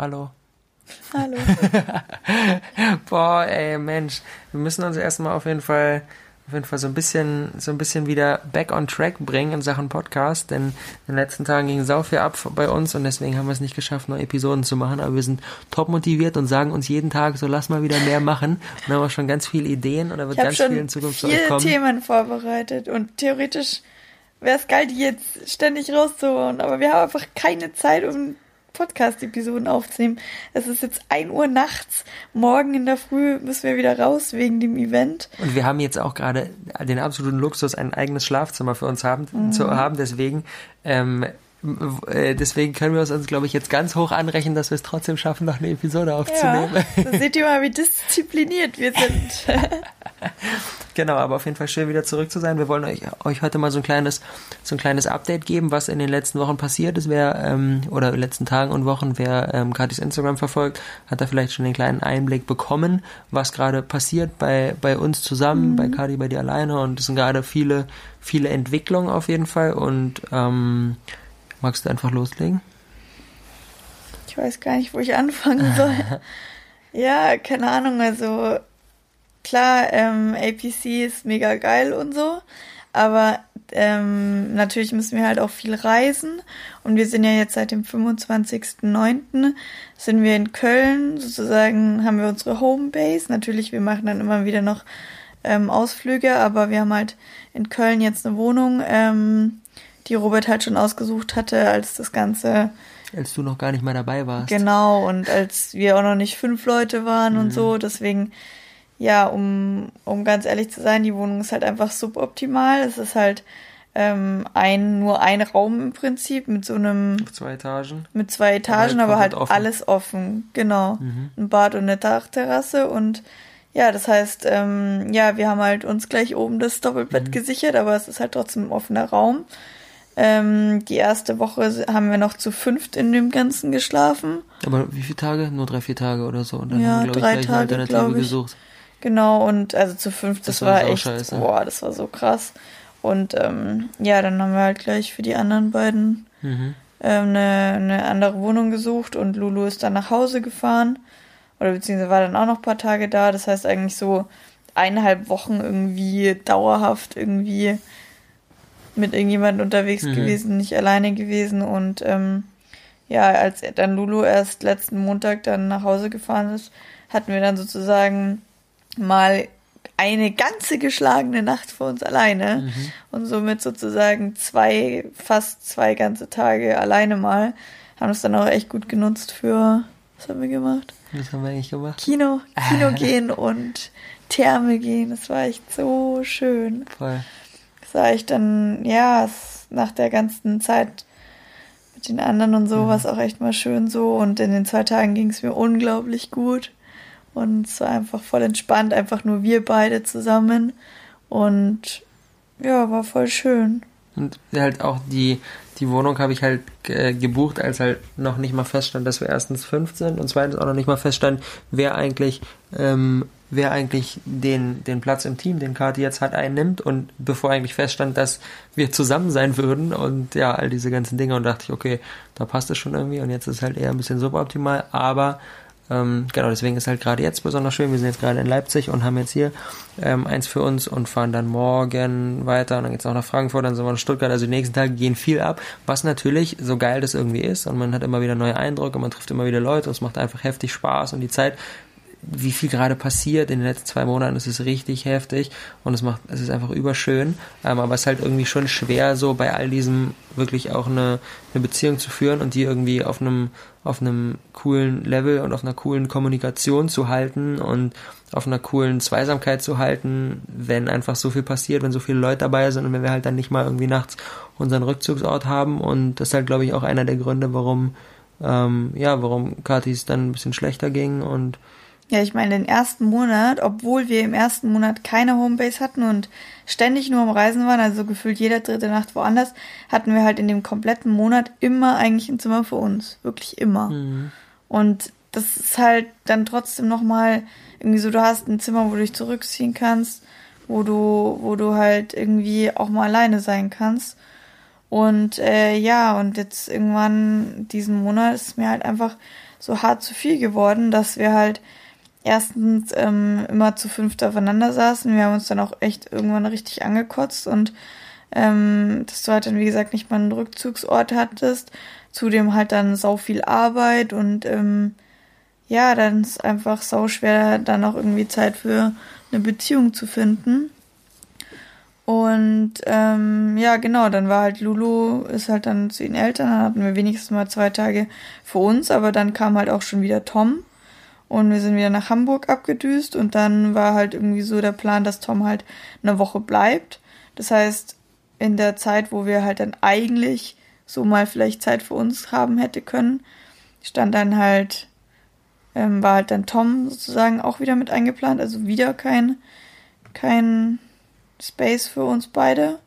Hallo. Hallo. Boah, ey, Mensch. Wir müssen uns erstmal auf jeden Fall auf jeden Fall so ein bisschen, so ein bisschen wieder back on track bringen in Sachen Podcast, denn in den letzten Tagen ging sau viel ab bei uns und deswegen haben wir es nicht geschafft, neue Episoden zu machen, aber wir sind top motiviert und sagen uns jeden Tag, so lass mal wieder mehr machen und haben auch schon ganz viele Ideen und da wird ganz viel in Zukunft viele kommen. Themen vorbereitet und theoretisch wäre es geil, die jetzt ständig rauszuholen, aber wir haben einfach keine Zeit, um Podcast-Episoden aufzunehmen. Es ist jetzt 1 Uhr nachts. Morgen in der Früh müssen wir wieder raus wegen dem Event. Und wir haben jetzt auch gerade den absoluten Luxus, ein eigenes Schlafzimmer für uns haben, mhm. zu haben. Deswegen ähm, äh, deswegen können wir uns, glaube ich, jetzt ganz hoch anrechnen, dass wir es trotzdem schaffen, noch eine Episode aufzunehmen. Ja, seht ihr mal, wie diszipliniert wir sind. genau, aber auf jeden Fall schön wieder zurück zu sein. Wir wollen euch, euch heute mal so ein kleines, so ein kleines Update geben, was in den letzten Wochen passiert ist. Wer, ähm, oder in den letzten Tagen und Wochen, wer ähm, Katis Instagram verfolgt, hat da vielleicht schon den kleinen Einblick bekommen, was gerade passiert bei, bei uns zusammen, mhm. bei Kati, bei dir alleine. Und es sind gerade viele, viele Entwicklungen auf jeden Fall. Und ähm, Magst du einfach loslegen? Ich weiß gar nicht, wo ich anfangen soll. ja, keine Ahnung, also klar, ähm, APC ist mega geil und so, aber ähm, natürlich müssen wir halt auch viel reisen und wir sind ja jetzt seit dem 25.09. sind wir in Köln, sozusagen haben wir unsere Homebase. Natürlich, wir machen dann immer wieder noch ähm, Ausflüge, aber wir haben halt in Köln jetzt eine Wohnung, ähm, die Robert halt schon ausgesucht hatte, als das Ganze. Als du noch gar nicht mal dabei warst. Genau, und als wir auch noch nicht fünf Leute waren mhm. und so. Deswegen, ja, um, um ganz ehrlich zu sein, die Wohnung ist halt einfach suboptimal. Es ist halt ähm, ein, nur ein Raum im Prinzip mit so einem. Auf zwei Etagen. Mit zwei Etagen, aber halt, aber halt offen. alles offen. Genau. Mhm. Ein Bad und eine Dachterrasse und ja, das heißt, ähm, ja, wir haben halt uns gleich oben das Doppelbett mhm. gesichert, aber es ist halt trotzdem ein offener Raum. Ähm, die erste Woche haben wir noch zu fünft in dem Ganzen geschlafen. Aber wie viele Tage? Nur drei, vier Tage oder so. Und dann ja, haben wir, drei ich, Tage, eine Alternative gesucht. Genau, und also zu fünft, das, das war, war echt, scheiße. boah, das war so krass. Und ähm, ja, dann haben wir halt gleich für die anderen beiden mhm. ähm, eine, eine andere Wohnung gesucht und Lulu ist dann nach Hause gefahren. Oder beziehungsweise war dann auch noch ein paar Tage da. Das heißt eigentlich so eineinhalb Wochen irgendwie dauerhaft irgendwie mit irgendjemandem unterwegs mhm. gewesen, nicht alleine gewesen. Und ähm, ja, als dann Lulu erst letzten Montag dann nach Hause gefahren ist, hatten wir dann sozusagen mal eine ganze geschlagene Nacht für uns alleine mhm. und somit sozusagen zwei, fast zwei ganze Tage alleine mal. Haben es dann auch echt gut genutzt für, was haben wir gemacht? Was haben wir eigentlich gemacht? Kino, Kino gehen und Therme gehen. Das war echt so schön. Voll sah ich dann, ja, nach der ganzen Zeit mit den anderen und so, mhm. war es auch echt mal schön so. Und in den zwei Tagen ging es mir unglaublich gut. Und es war einfach voll entspannt, einfach nur wir beide zusammen. Und ja, war voll schön. Und halt auch die, die Wohnung habe ich halt äh, gebucht, als halt noch nicht mal feststand, dass wir erstens fünf sind und zweitens auch noch nicht mal feststand, wer eigentlich ähm, wer eigentlich den, den Platz im Team, den Kati jetzt hat, einnimmt. Und bevor eigentlich feststand, dass wir zusammen sein würden und ja, all diese ganzen Dinge und dachte ich, okay, da passt es schon irgendwie. Und jetzt ist halt eher ein bisschen suboptimal, aber ähm, genau, deswegen ist halt gerade jetzt besonders schön. Wir sind jetzt gerade in Leipzig und haben jetzt hier ähm, eins für uns und fahren dann morgen weiter. Und dann geht's auch nach Frankfurt, dann sind wir in Stuttgart. Also die nächsten Tage gehen viel ab, was natürlich so geil das irgendwie ist. Und man hat immer wieder neue Eindrücke, man trifft immer wieder Leute, es macht einfach heftig Spaß. Und die Zeit wie viel gerade passiert. In den letzten zwei Monaten, es ist richtig heftig und es macht, es ist einfach überschön, ähm, aber es ist halt irgendwie schon schwer, so bei all diesem wirklich auch eine, eine Beziehung zu führen und die irgendwie auf einem, auf einem coolen Level und auf einer coolen Kommunikation zu halten und auf einer coolen Zweisamkeit zu halten, wenn einfach so viel passiert, wenn so viele Leute dabei sind und wenn wir halt dann nicht mal irgendwie nachts unseren Rückzugsort haben. Und das ist halt, glaube ich, auch einer der Gründe, warum, ähm, ja, warum Katis dann ein bisschen schlechter ging und ja, ich meine, den ersten Monat, obwohl wir im ersten Monat keine Homebase hatten und ständig nur am Reisen waren, also gefühlt jede dritte Nacht woanders, hatten wir halt in dem kompletten Monat immer eigentlich ein Zimmer für uns. Wirklich immer. Mhm. Und das ist halt dann trotzdem nochmal irgendwie so, du hast ein Zimmer, wo du dich zurückziehen kannst, wo du, wo du halt irgendwie auch mal alleine sein kannst. Und äh, ja, und jetzt irgendwann diesen Monat ist mir halt einfach so hart zu viel geworden, dass wir halt erstens ähm, immer zu fünft aufeinander saßen. Wir haben uns dann auch echt irgendwann richtig angekotzt und ähm, dass du halt dann, wie gesagt, nicht mal einen Rückzugsort hattest. Zudem halt dann sau viel Arbeit und ähm, ja, dann ist einfach sau schwer, dann auch irgendwie Zeit für eine Beziehung zu finden. Und ähm, ja, genau, dann war halt Lulu, ist halt dann zu ihren Eltern, dann hatten wir wenigstens mal zwei Tage für uns, aber dann kam halt auch schon wieder Tom und wir sind wieder nach Hamburg abgedüst und dann war halt irgendwie so der Plan, dass Tom halt eine Woche bleibt. Das heißt, in der Zeit, wo wir halt dann eigentlich so mal vielleicht Zeit für uns haben hätte können, stand dann halt, ähm, war halt dann Tom sozusagen auch wieder mit eingeplant, also wieder kein, kein Space für uns beide.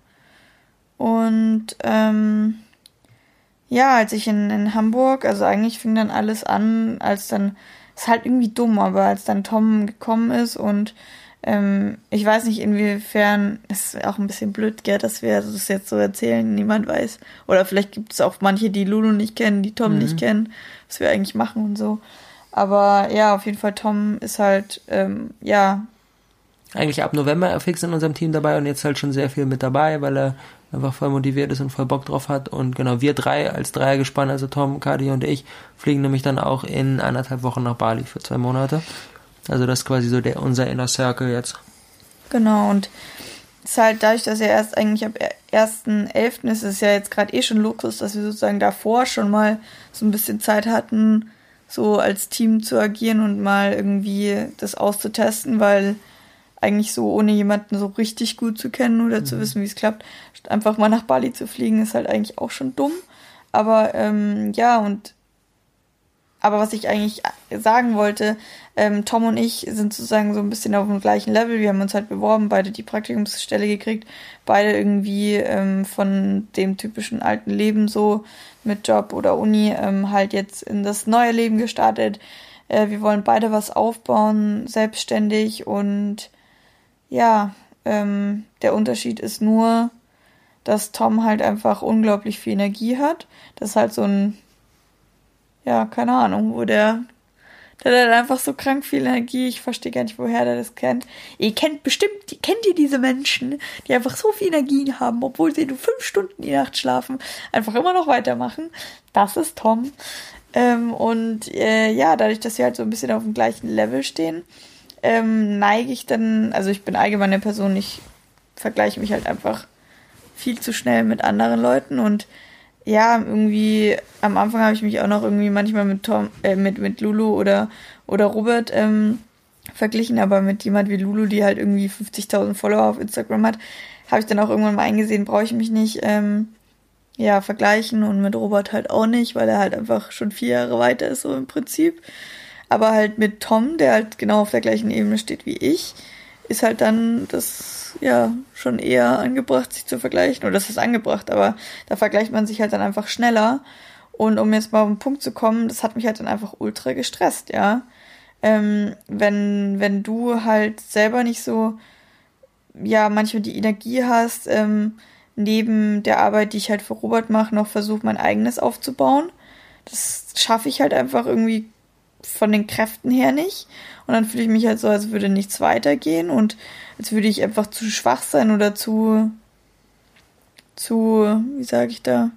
Und ähm, ja, als ich in, in Hamburg, also eigentlich fing dann alles an, als dann, ist halt irgendwie dumm, aber als dann Tom gekommen ist und ähm, ich weiß nicht, inwiefern, es ist auch ein bisschen blöd, gell, dass wir das jetzt so erzählen, niemand weiß. Oder vielleicht gibt es auch manche, die Lulu nicht kennen, die Tom mhm. nicht kennen, was wir eigentlich machen und so. Aber ja, auf jeden Fall, Tom ist halt, ähm, ja, eigentlich ab November fix in unserem Team dabei und jetzt halt schon sehr viel mit dabei, weil er einfach voll motiviert ist und voll Bock drauf hat. Und genau, wir drei als Dreiergespann, also Tom, Kadi und ich, fliegen nämlich dann auch in anderthalb Wochen nach Bali für zwei Monate. Also das ist quasi so der, unser Inner Circle jetzt. Genau, und es ist halt dadurch, dass er erst eigentlich ab 1.11. ist es ja jetzt gerade eh schon Luxus, dass wir sozusagen davor schon mal so ein bisschen Zeit hatten, so als Team zu agieren und mal irgendwie das auszutesten, weil eigentlich so, ohne jemanden so richtig gut zu kennen oder mhm. zu wissen, wie es klappt, einfach mal nach Bali zu fliegen, ist halt eigentlich auch schon dumm. Aber ähm, ja, und aber was ich eigentlich sagen wollte, ähm, Tom und ich sind sozusagen so ein bisschen auf dem gleichen Level. Wir haben uns halt beworben, beide die Praktikumsstelle gekriegt, beide irgendwie ähm, von dem typischen alten Leben so mit Job oder Uni ähm, halt jetzt in das neue Leben gestartet. Äh, wir wollen beide was aufbauen, selbstständig und ja, ähm, der Unterschied ist nur, dass Tom halt einfach unglaublich viel Energie hat. Das ist halt so ein, ja, keine Ahnung, wo der, der hat einfach so krank viel Energie. Ich verstehe gar nicht, woher der das kennt. Ihr kennt bestimmt, kennt ihr diese Menschen, die einfach so viel Energie haben, obwohl sie nur fünf Stunden die Nacht schlafen, einfach immer noch weitermachen. Das ist Tom. Ähm, und äh, ja, dadurch, dass wir halt so ein bisschen auf dem gleichen Level stehen, ähm, neige ich dann, also ich bin allgemein eine Person, ich vergleiche mich halt einfach viel zu schnell mit anderen Leuten und ja, irgendwie am Anfang habe ich mich auch noch irgendwie manchmal mit Tom, äh, mit, mit Lulu oder, oder Robert ähm, verglichen, aber mit jemand wie Lulu, die halt irgendwie 50.000 Follower auf Instagram hat, habe ich dann auch irgendwann mal eingesehen, brauche ich mich nicht ähm, ja, vergleichen und mit Robert halt auch nicht, weil er halt einfach schon vier Jahre weiter ist, so im Prinzip. Aber halt mit Tom, der halt genau auf der gleichen Ebene steht wie ich, ist halt dann das ja schon eher angebracht, sich zu vergleichen. Oder das ist angebracht, aber da vergleicht man sich halt dann einfach schneller. Und um jetzt mal auf den Punkt zu kommen, das hat mich halt dann einfach ultra gestresst, ja. Ähm, wenn, wenn du halt selber nicht so, ja, manchmal die Energie hast, ähm, neben der Arbeit, die ich halt für Robert mache, noch versuche, mein eigenes aufzubauen. Das schaffe ich halt einfach irgendwie von den Kräften her nicht. Und dann fühle ich mich halt so, als würde nichts weitergehen und als würde ich einfach zu schwach sein oder zu, zu, wie sage ich da,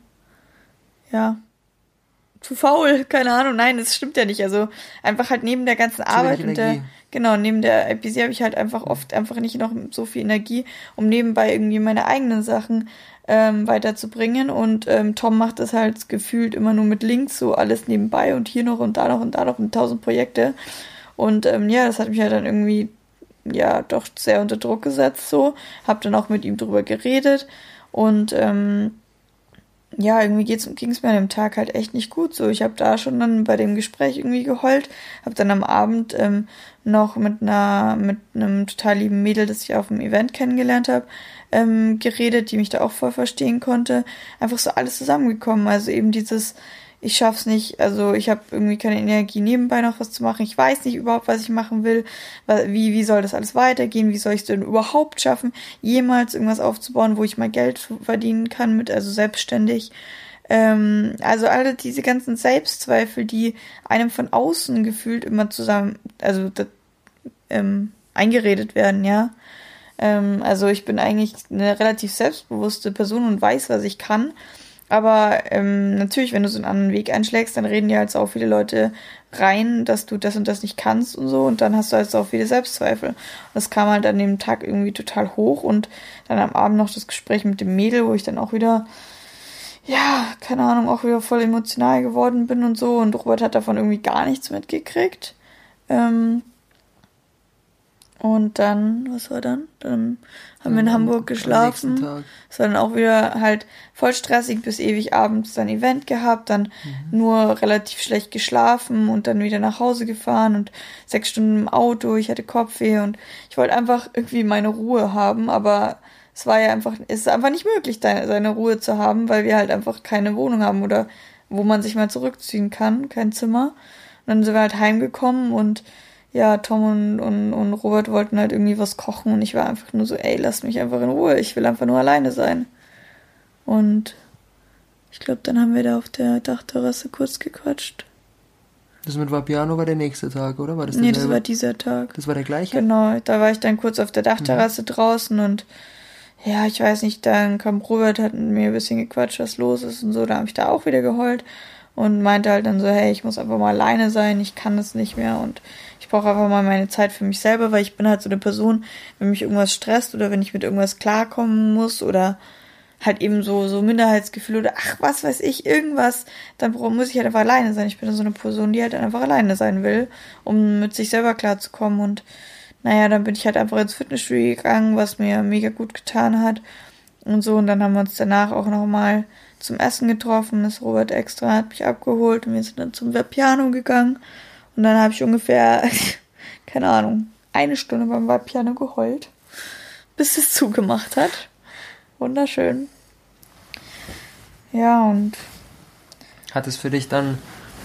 ja, zu faul, keine Ahnung, nein, das stimmt ja nicht. Also einfach halt neben der ganzen Arbeit und der, genau, neben der IPC habe ich halt einfach oft einfach nicht noch so viel Energie, um nebenbei irgendwie meine eigenen Sachen ähm, weiterzubringen. Und ähm, Tom macht das halt gefühlt immer nur mit Links, so alles nebenbei und hier noch und da noch und da noch und tausend Projekte. Und ähm, ja, das hat mich halt dann irgendwie ja doch sehr unter Druck gesetzt so. Hab dann auch mit ihm drüber geredet und ähm, ja, irgendwie ging es mir an dem Tag halt echt nicht gut. So, ich habe da schon dann bei dem Gespräch irgendwie geheult, habe dann am Abend ähm, noch mit einer mit einem total lieben Mädel, das ich auf dem Event kennengelernt habe, ähm, geredet, die mich da auch voll verstehen konnte. Einfach so alles zusammengekommen. Also eben dieses, ich schaff's nicht, also ich habe irgendwie keine Energie nebenbei noch was zu machen. Ich weiß nicht überhaupt, was ich machen will. Wie, wie soll das alles weitergehen? Wie soll ich es denn überhaupt schaffen, jemals irgendwas aufzubauen, wo ich mal Geld verdienen kann mit, also selbstständig. Ähm, also alle diese ganzen Selbstzweifel, die einem von außen gefühlt immer zusammen, also ähm, eingeredet werden, ja. Ähm, also ich bin eigentlich eine relativ selbstbewusste Person und weiß, was ich kann. Aber ähm, natürlich, wenn du so einen anderen Weg einschlägst, dann reden ja halt auch viele Leute rein, dass du das und das nicht kannst und so. Und dann hast du halt auch viele Selbstzweifel. Das kam halt an dem Tag irgendwie total hoch. Und dann am Abend noch das Gespräch mit dem Mädel, wo ich dann auch wieder, ja, keine Ahnung, auch wieder voll emotional geworden bin und so. Und Robert hat davon irgendwie gar nichts mitgekriegt. Ähm, und dann, was war dann? Dann haben wir in Hamburg geschlafen. Es war dann auch wieder halt voll stressig bis ewig abends dann Event gehabt, dann mhm. nur relativ schlecht geschlafen und dann wieder nach Hause gefahren und sechs Stunden im Auto. Ich hatte Kopfweh und ich wollte einfach irgendwie meine Ruhe haben, aber es war ja einfach, es ist einfach nicht möglich, seine Ruhe zu haben, weil wir halt einfach keine Wohnung haben oder wo man sich mal zurückziehen kann, kein Zimmer. Und dann sind wir halt heimgekommen und ja, Tom und, und, und Robert wollten halt irgendwie was kochen und ich war einfach nur so, ey, lass mich einfach in Ruhe, ich will einfach nur alleine sein. Und ich glaube, dann haben wir da auf der Dachterrasse kurz gequatscht. Das mit Vapiano war der nächste Tag, oder? War das nee, das war dieser Tag. Das war der gleiche? Genau, da war ich dann kurz auf der Dachterrasse mhm. draußen und ja, ich weiß nicht, dann kam Robert, hat mit mir ein bisschen gequatscht, was los ist und so, da habe ich da auch wieder geheult und meinte halt dann so, hey, ich muss einfach mal alleine sein, ich kann das nicht mehr und ich brauche einfach mal meine Zeit für mich selber, weil ich bin halt so eine Person, wenn mich irgendwas stresst oder wenn ich mit irgendwas klarkommen muss oder halt eben so, so Minderheitsgefühl oder ach, was weiß ich, irgendwas, dann muss ich halt einfach alleine sein. Ich bin so eine Person, die halt einfach alleine sein will, um mit sich selber klarzukommen. Und naja, dann bin ich halt einfach ins Fitnessstudio gegangen, was mir mega gut getan hat und so. Und dann haben wir uns danach auch nochmal zum Essen getroffen, ist Robert extra, hat mich abgeholt und wir sind dann zum Piano gegangen und dann habe ich ungefähr, keine Ahnung, eine Stunde beim Wahlpiano geheult, bis es zugemacht hat. Wunderschön. Ja, und. Hat es für dich dann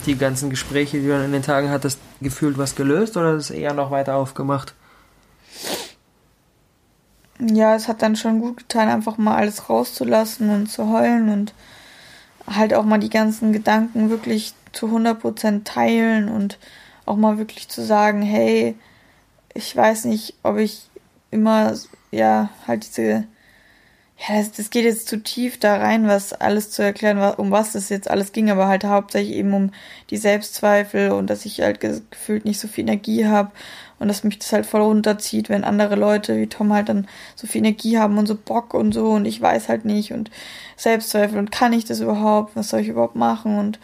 die ganzen Gespräche, die du dann in den Tagen hattest, gefühlt was gelöst oder ist es eher noch weiter aufgemacht? Ja, es hat dann schon gut getan, einfach mal alles rauszulassen und zu heulen und halt auch mal die ganzen Gedanken wirklich zu 100% teilen und auch mal wirklich zu sagen, hey, ich weiß nicht, ob ich immer, ja, halt diese, ja, das, das geht jetzt zu tief da rein, was alles zu erklären, um was es jetzt alles ging, aber halt hauptsächlich eben um die Selbstzweifel und dass ich halt gefühlt nicht so viel Energie habe und dass mich das halt voll runterzieht, wenn andere Leute wie Tom halt dann so viel Energie haben und so Bock und so und ich weiß halt nicht und Selbstzweifel und kann ich das überhaupt, was soll ich überhaupt machen und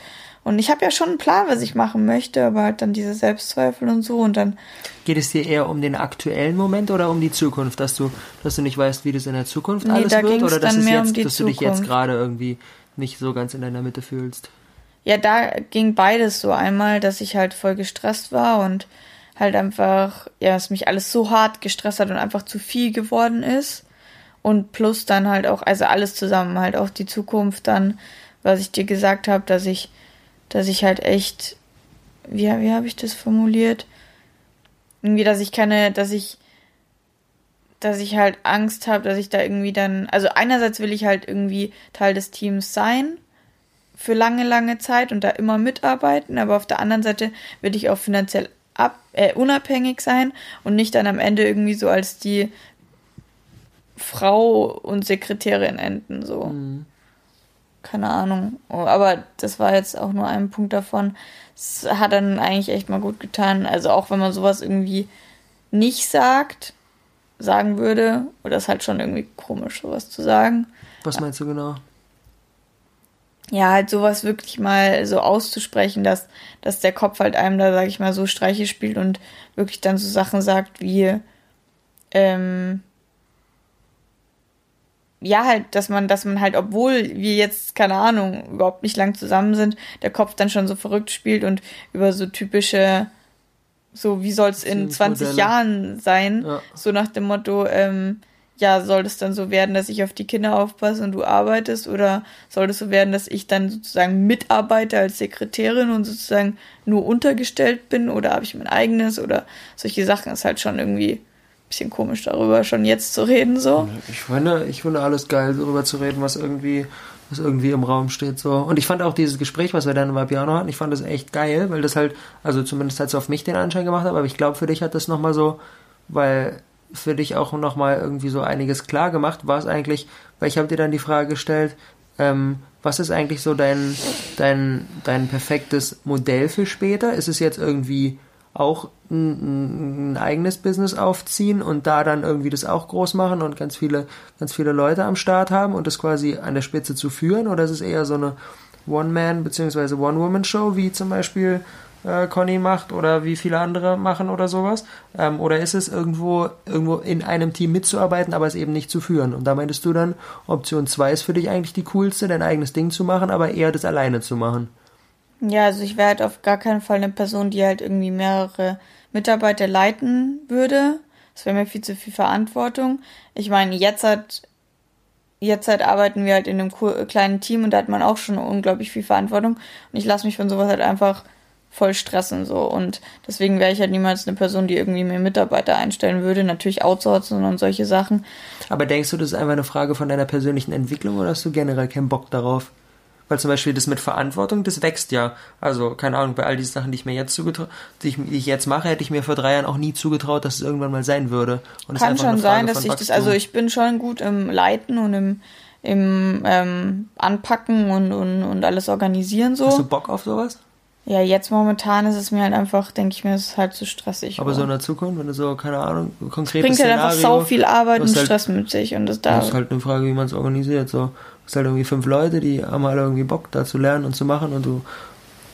und ich habe ja schon einen Plan, was ich machen möchte, aber halt dann diese Selbstzweifel und so und dann. Geht es dir eher um den aktuellen Moment oder um die Zukunft, dass du, dass du nicht weißt, wie das in der Zukunft nee, alles da wird? Oder dass, es jetzt, um dass du dich jetzt gerade irgendwie nicht so ganz in deiner Mitte fühlst? Ja, da ging beides so. Einmal, dass ich halt voll gestresst war und halt einfach, ja, es mich alles so hart gestresst hat und einfach zu viel geworden ist. Und plus dann halt auch, also alles zusammen, halt auch die Zukunft dann, was ich dir gesagt habe, dass ich dass ich halt echt, wie, wie habe ich das formuliert? Irgendwie, dass ich keine, dass ich, dass ich halt Angst habe, dass ich da irgendwie dann, also einerseits will ich halt irgendwie Teil des Teams sein für lange, lange Zeit und da immer mitarbeiten, aber auf der anderen Seite will ich auch finanziell ab, äh, unabhängig sein und nicht dann am Ende irgendwie so als die Frau und Sekretärin enden, so. Mhm keine Ahnung. Aber das war jetzt auch nur ein Punkt davon. Es hat dann eigentlich echt mal gut getan. Also auch wenn man sowas irgendwie nicht sagt, sagen würde, oder ist halt schon irgendwie komisch, sowas zu sagen. Was meinst du genau? Ja, halt sowas wirklich mal so auszusprechen, dass, dass der Kopf halt einem da, sag ich mal, so Streiche spielt und wirklich dann so Sachen sagt wie, ähm, ja, halt, dass man, dass man halt, obwohl wir jetzt, keine Ahnung, überhaupt nicht lang zusammen sind, der Kopf dann schon so verrückt spielt und über so typische, so wie soll es in 20 Modelle. Jahren sein, ja. so nach dem Motto, ähm, ja, soll es dann so werden, dass ich auf die Kinder aufpasse und du arbeitest oder soll es so werden, dass ich dann sozusagen mitarbeite als Sekretärin und sozusagen nur untergestellt bin oder habe ich mein eigenes oder solche Sachen ist halt schon irgendwie bisschen komisch darüber schon jetzt zu reden, so. Ich finde, ich finde alles geil, darüber zu reden, was irgendwie, was irgendwie im Raum steht, so. Und ich fand auch dieses Gespräch, was wir dann bei Piano hatten, ich fand das echt geil, weil das halt, also zumindest hat es auf mich den Anschein gemacht aber ich glaube, für dich hat das nochmal so, weil für dich auch nochmal irgendwie so einiges klar gemacht, war es eigentlich, weil ich habe dir dann die Frage gestellt, ähm, was ist eigentlich so dein, dein, dein perfektes Modell für später? Ist es jetzt irgendwie auch ein, eigenes Business aufziehen und da dann irgendwie das auch groß machen und ganz viele, ganz viele Leute am Start haben und das quasi an der Spitze zu führen? Oder ist es eher so eine One-Man- bzw. One-Woman-Show, wie zum Beispiel äh, Conny macht oder wie viele andere machen oder sowas? Ähm, oder ist es irgendwo, irgendwo in einem Team mitzuarbeiten, aber es eben nicht zu führen? Und da meintest du dann, Option 2 ist für dich eigentlich die coolste, dein eigenes Ding zu machen, aber eher das alleine zu machen. Ja, also ich wäre halt auf gar keinen Fall eine Person, die halt irgendwie mehrere Mitarbeiter leiten würde. Das wäre mir viel zu viel Verantwortung. Ich meine, jetzt hat jetzt halt arbeiten wir halt in einem kleinen Team und da hat man auch schon unglaublich viel Verantwortung. Und ich lasse mich von sowas halt einfach voll stressen so und deswegen wäre ich halt niemals eine Person, die irgendwie mehr Mitarbeiter einstellen würde, natürlich outsourcen und solche Sachen. Aber denkst du, das ist einfach eine Frage von deiner persönlichen Entwicklung oder hast du generell keinen Bock darauf? Weil zum Beispiel das mit Verantwortung, das wächst ja. Also, keine Ahnung, bei all diesen Sachen, die ich mir jetzt zugetraut, die ich, die ich jetzt mache, hätte ich mir vor drei Jahren auch nie zugetraut, dass es irgendwann mal sein würde. Und Kann schon sein, dass ich das, also ich bin schon gut im Leiten und im, im ähm, Anpacken und, und, und alles organisieren so. Hast du Bock auf sowas? Ja, jetzt momentan ist es mir halt einfach, denke ich mir, es ist halt zu stressig. Aber oder? so in der Zukunft, wenn du so, keine Ahnung, konkret Bringt halt einfach sau viel Arbeit und halt, Stress mit sich und das da. Das ist halt eine Frage, wie man es organisiert. So, hast halt irgendwie fünf Leute, die haben alle irgendwie Bock, da zu lernen und zu machen und du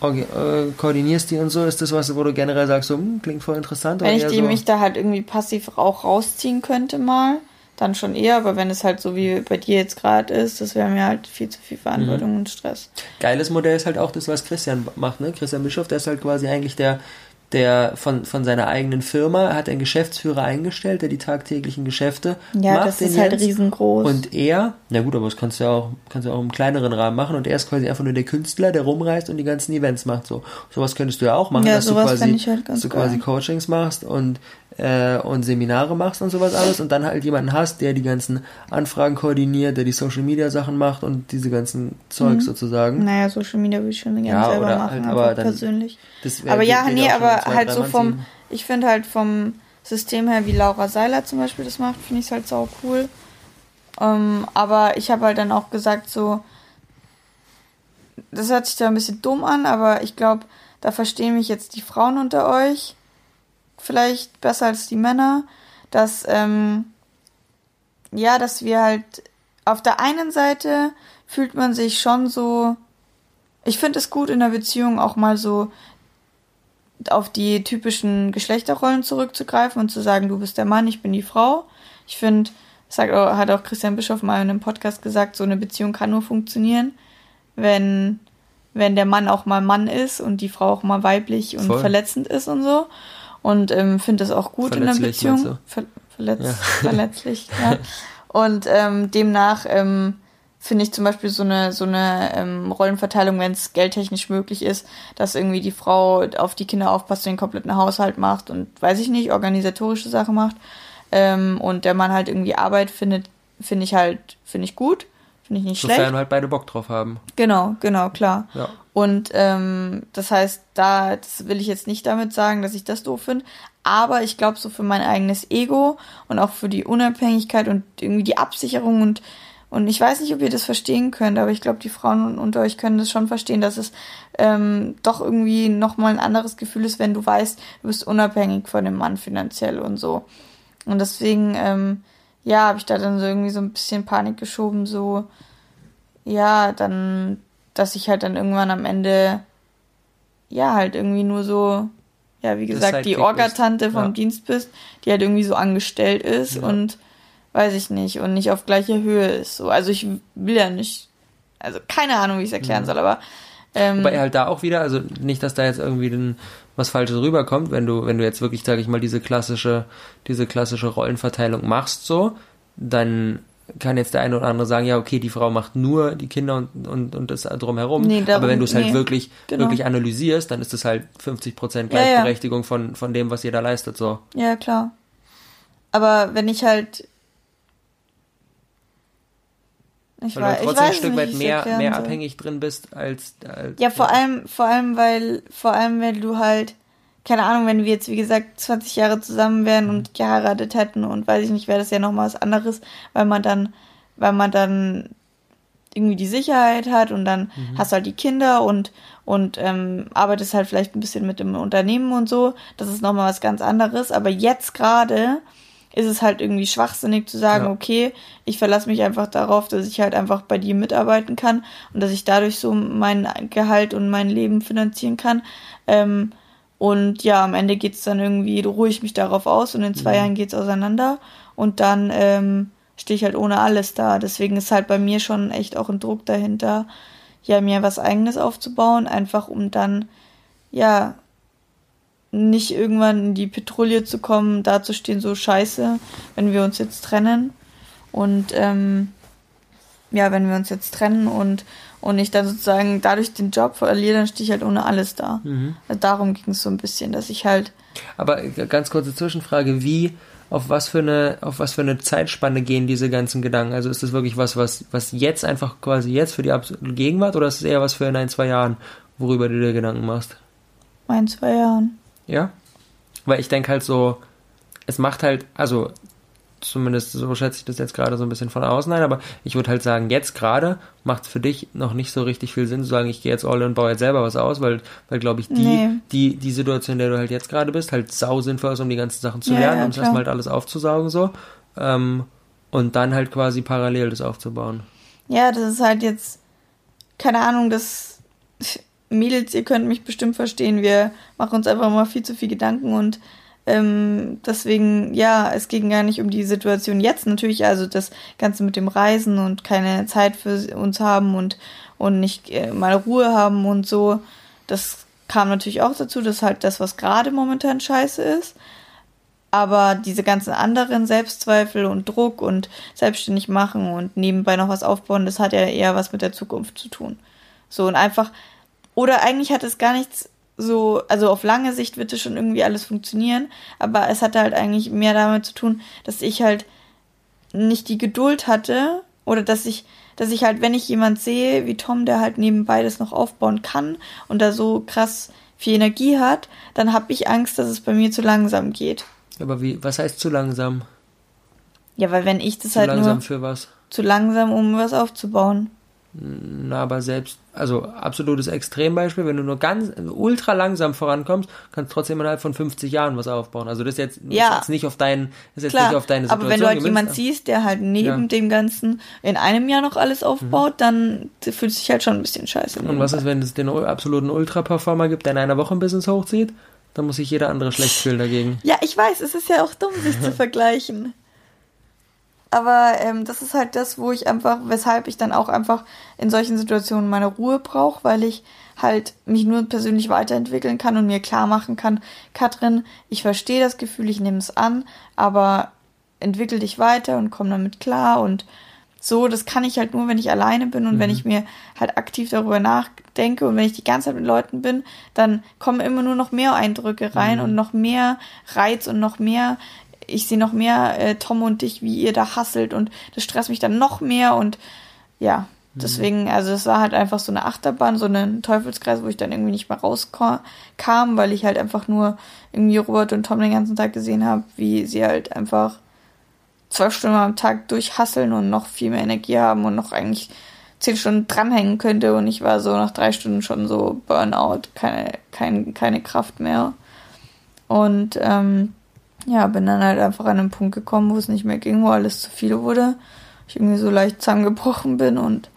äh, koordinierst die und so. Ist das was, wo du generell sagst, so, hm, klingt voll interessant? Wenn ich die so mich da halt irgendwie passiv auch rausziehen könnte mal, dann schon eher, aber wenn es halt so wie bei dir jetzt gerade ist, das wäre mir halt viel zu viel Verantwortung mhm. und Stress. Geiles Modell ist halt auch das, was Christian macht, ne? Christian Bischof, der ist halt quasi eigentlich der, der von, von seiner eigenen Firma hat einen Geschäftsführer eingestellt, der die tagtäglichen Geschäfte ja, macht. das ist halt riesengroß. Und er, na gut, aber das kannst du ja auch, kannst du auch im kleineren Rahmen machen und er ist quasi einfach nur der Künstler, der rumreist und die ganzen Events macht. So, sowas könntest du ja auch machen, ja, dass, du quasi, halt dass du quasi Coachings machst und äh, und Seminare machst und sowas alles und dann halt jemanden hast, der die ganzen Anfragen koordiniert, der die Social Media Sachen macht und diese ganzen Zeug mhm. sozusagen. Naja, Social Media würde ich schon gerne ja, selber machen, halt, aber dann, persönlich. aber ja, nee, aber halt so vom, ziehen. ich finde halt vom System her, wie Laura Seiler zum Beispiel das macht, finde ich es halt sau cool. Um, ähm, aber ich habe halt dann auch gesagt, so, das hört sich da ein bisschen dumm an, aber ich glaube, da verstehen mich jetzt die Frauen unter euch vielleicht besser als die Männer, dass, ähm, ja, dass wir halt auf der einen Seite fühlt man sich schon so, ich finde es gut in der Beziehung auch mal so auf die typischen Geschlechterrollen zurückzugreifen und zu sagen, du bist der Mann, ich bin die Frau. Ich finde, sagt hat auch Christian Bischof mal in einem Podcast gesagt, so eine Beziehung kann nur funktionieren, wenn wenn der Mann auch mal Mann ist und die Frau auch mal weiblich und Voll. verletzend ist und so und ähm, finde es auch gut in der Beziehung. Ver verletz ja. Verletzlich, ja. Und ähm, demnach ähm, finde ich zum Beispiel so eine so eine ähm, Rollenverteilung, wenn es geldtechnisch möglich ist, dass irgendwie die Frau auf die Kinder aufpasst, den kompletten Haushalt macht und weiß ich nicht, organisatorische Sachen macht ähm, und der Mann halt irgendwie Arbeit findet, finde ich halt, finde ich gut. Finde ich nicht Sofern schlecht. Sofern halt beide Bock drauf haben. Genau, genau, klar. Ja. Und ähm, das heißt, da, das will ich jetzt nicht damit sagen, dass ich das doof finde. Aber ich glaube, so für mein eigenes Ego und auch für die Unabhängigkeit und irgendwie die Absicherung und und ich weiß nicht, ob ihr das verstehen könnt, aber ich glaube, die Frauen unter euch können das schon verstehen, dass es ähm, doch irgendwie nochmal ein anderes Gefühl ist, wenn du weißt, du bist unabhängig von dem Mann finanziell und so. Und deswegen ähm, ja, habe ich da dann so irgendwie so ein bisschen Panik geschoben, so, ja, dann, dass ich halt dann irgendwann am Ende, ja, halt irgendwie nur so, ja, wie gesagt, halt die Orgatante vom ja. Dienst bist, die halt irgendwie so angestellt ist ja. und weiß ich nicht, und nicht auf gleicher Höhe ist. So. Also ich will ja nicht, also keine Ahnung, wie ich es erklären ja. soll, aber. Ähm, Wobei halt da auch wieder, also nicht, dass da jetzt irgendwie den, was Falsches rüberkommt, wenn du, wenn du jetzt wirklich, sage ich mal, diese klassische, diese klassische Rollenverteilung machst, so, dann kann jetzt der eine oder andere sagen, ja, okay, die Frau macht nur die Kinder und, und, und das drumherum. Nee, darum, Aber wenn du es halt nee, wirklich, genau. wirklich analysierst, dann ist es halt 50% Gleichberechtigung ja, ja. Von, von dem, was jeder leistet, so. Ja, klar. aber wenn ich halt ich weil weiß, du trotzdem ein Stück weit mehr, mehr abhängig drin bist als, als ja vor ja. allem vor allem weil vor allem wenn du halt keine Ahnung wenn wir jetzt wie gesagt 20 Jahre zusammen wären und geheiratet hätten und weiß ich nicht wäre das ja noch mal was anderes weil man dann weil man dann irgendwie die Sicherheit hat und dann mhm. hast du halt die Kinder und und ähm, arbeitest halt vielleicht ein bisschen mit dem Unternehmen und so. Das ist nochmal was ganz anderes. Aber jetzt gerade ist es halt irgendwie schwachsinnig zu sagen, ja. okay, ich verlasse mich einfach darauf, dass ich halt einfach bei dir mitarbeiten kann und dass ich dadurch so mein Gehalt und mein Leben finanzieren kann. Ähm, und ja, am Ende geht's dann irgendwie, ruhe ich mich darauf aus und in zwei mhm. Jahren geht's auseinander und dann ähm, stehe ich halt ohne alles da. Deswegen ist halt bei mir schon echt auch ein Druck dahinter, ja, mir was eigenes aufzubauen, einfach um dann, ja, nicht irgendwann in die Petrouille zu kommen, da zu stehen, so scheiße, wenn wir uns jetzt trennen. Und ähm, ja, wenn wir uns jetzt trennen und, und ich dann sozusagen dadurch den Job verliere, dann stehe ich halt ohne alles da. Mhm. Also darum ging es so ein bisschen, dass ich halt. Aber ganz kurze Zwischenfrage, wie, auf was für eine, auf was für eine Zeitspanne gehen diese ganzen Gedanken? Also ist das wirklich was, was, was jetzt einfach quasi jetzt für die absolute Gegenwart oder ist es eher was für in ein, zwei Jahren, worüber du dir Gedanken machst? Ein, zwei Jahren. Ja? Weil ich denke halt so, es macht halt, also zumindest so schätze ich das jetzt gerade so ein bisschen von außen ein, aber ich würde halt sagen, jetzt gerade macht es für dich noch nicht so richtig viel Sinn zu sagen, ich gehe jetzt all in und baue jetzt selber was aus, weil, weil glaube ich, die, nee. die, die Situation, in der du halt jetzt gerade bist, halt sau sinnvoll ist, um die ganzen Sachen zu ja, lernen ja, und erstmal halt alles aufzusaugen so. Ähm, und dann halt quasi parallel das aufzubauen. Ja, das ist halt jetzt, keine Ahnung, das Mädels, ihr könnt mich bestimmt verstehen, wir machen uns einfach mal viel zu viel Gedanken und ähm, deswegen, ja, es ging gar nicht um die Situation jetzt natürlich, also das Ganze mit dem Reisen und keine Zeit für uns haben und, und nicht äh, mal Ruhe haben und so. Das kam natürlich auch dazu, dass halt das, was gerade momentan scheiße ist. Aber diese ganzen anderen Selbstzweifel und Druck und selbstständig machen und nebenbei noch was aufbauen, das hat ja eher was mit der Zukunft zu tun. So und einfach oder eigentlich hat es gar nichts so, also auf lange Sicht wird es schon irgendwie alles funktionieren, aber es hatte halt eigentlich mehr damit zu tun, dass ich halt nicht die Geduld hatte oder dass ich, dass ich halt, wenn ich jemand sehe, wie Tom, der halt nebenbei das noch aufbauen kann und da so krass viel Energie hat, dann habe ich Angst, dass es bei mir zu langsam geht. Aber wie, was heißt zu langsam? Ja, weil wenn ich das zu halt nur. Zu langsam für was? Zu langsam, um was aufzubauen. Na, aber selbst, also absolutes Extrembeispiel, wenn du nur ganz ultra langsam vorankommst, kannst du trotzdem innerhalb von 50 Jahren was aufbauen. Also das ist jetzt, ja, ist jetzt nicht auf dein, ist jetzt klar, nicht auf deine Situation. Aber wenn du halt jemand siehst, der halt neben ja. dem Ganzen in einem Jahr noch alles aufbaut, mhm. dann fühlt sich halt schon ein bisschen scheiße. Und was ist, wenn es den absoluten Ultra-Performer gibt, der in einer Woche ein Business hochzieht? Dann muss sich jeder andere schlecht fühlen dagegen. Ja, ich weiß, es ist ja auch dumm, sich zu vergleichen aber ähm, das ist halt das, wo ich einfach, weshalb ich dann auch einfach in solchen Situationen meine Ruhe brauche, weil ich halt mich nur persönlich weiterentwickeln kann und mir klar machen kann, Katrin, ich verstehe das Gefühl, ich nehme es an, aber entwickel dich weiter und komm damit klar und so, das kann ich halt nur, wenn ich alleine bin und mhm. wenn ich mir halt aktiv darüber nachdenke und wenn ich die ganze Zeit mit Leuten bin, dann kommen immer nur noch mehr Eindrücke rein mhm. und noch mehr Reiz und noch mehr ich sehe noch mehr äh, Tom und dich, wie ihr da hasselt und das stresst mich dann noch mehr und ja, mhm. deswegen, also es war halt einfach so eine Achterbahn, so ein Teufelskreis, wo ich dann irgendwie nicht mehr rauskam, weil ich halt einfach nur irgendwie Robert und Tom den ganzen Tag gesehen habe, wie sie halt einfach zwölf Stunden am Tag durchhasseln und noch viel mehr Energie haben und noch eigentlich zehn Stunden dranhängen könnte und ich war so nach drei Stunden schon so Burnout, keine, kein, keine Kraft mehr. Und ähm, ja, bin dann halt einfach an einen Punkt gekommen, wo es nicht mehr ging, wo alles zu viel wurde. Ich irgendwie so leicht zusammengebrochen bin und